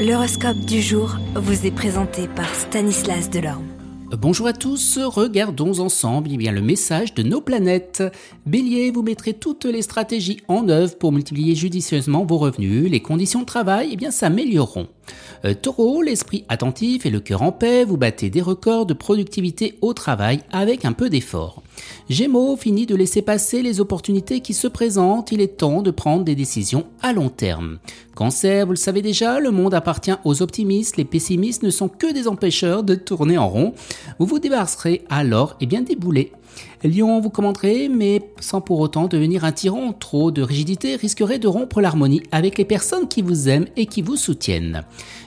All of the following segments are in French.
L'horoscope du jour vous est présenté par Stanislas Delorme. Bonjour à tous, regardons ensemble eh le message de nos planètes. Bélier, vous mettrez toutes les stratégies en œuvre pour multiplier judicieusement vos revenus, les conditions de travail eh s'amélioreront. Euh, taureau, l'esprit attentif et le cœur en paix, vous battez des records de productivité au travail avec un peu d'effort. Gémeaux, fini de laisser passer les opportunités qui se présentent, il est temps de prendre des décisions à long terme. Cancer, vous le savez déjà, le monde appartient aux optimistes, les pessimistes ne sont que des empêcheurs de tourner en rond. Vous vous débarrasserez alors et bien des boulets. Lion, vous commenterez, mais sans pour autant devenir un tyran. Trop de rigidité risquerait de rompre l'harmonie avec les personnes qui vous aiment et qui vous soutiennent.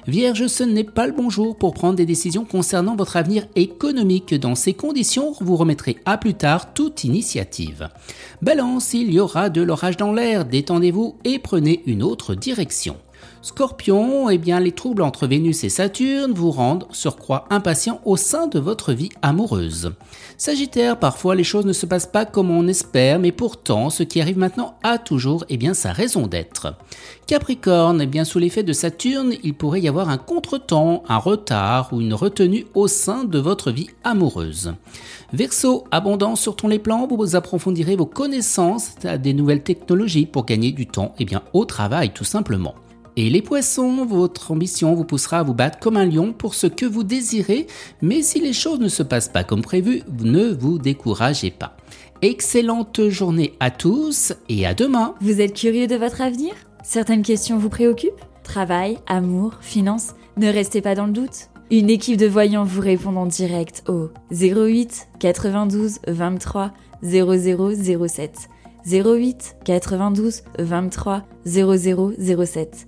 Vierge, ce n'est pas le bon jour pour prendre des décisions concernant votre avenir économique. Dans ces conditions, vous remettrez à plus tard toute initiative. Balance, il y aura de l'orage dans l'air, détendez-vous et prenez une autre direction. Scorpion, eh bien les troubles entre Vénus et Saturne vous rendent surcroît impatient au sein de votre vie amoureuse. Sagittaire, parfois les choses ne se passent pas comme on espère, mais pourtant ce qui arrive maintenant a toujours eh bien sa raison d'être. Capricorne, eh bien sous l'effet de Saturne, il pourrait y avoir un contretemps, un retard ou une retenue au sein de votre vie amoureuse. Verseau, abondance sur tous les plans, vous approfondirez vos connaissances à des nouvelles technologies pour gagner du temps eh bien, au travail tout simplement. Et les poissons, votre ambition vous poussera à vous battre comme un lion pour ce que vous désirez, mais si les choses ne se passent pas comme prévu, ne vous découragez pas. Excellente journée à tous et à demain. Vous êtes curieux de votre avenir? Certaines questions vous préoccupent? Travail, amour, finances Ne restez pas dans le doute. Une équipe de voyants vous répond en direct au 08 92 23 0007. 08 92 23 0007.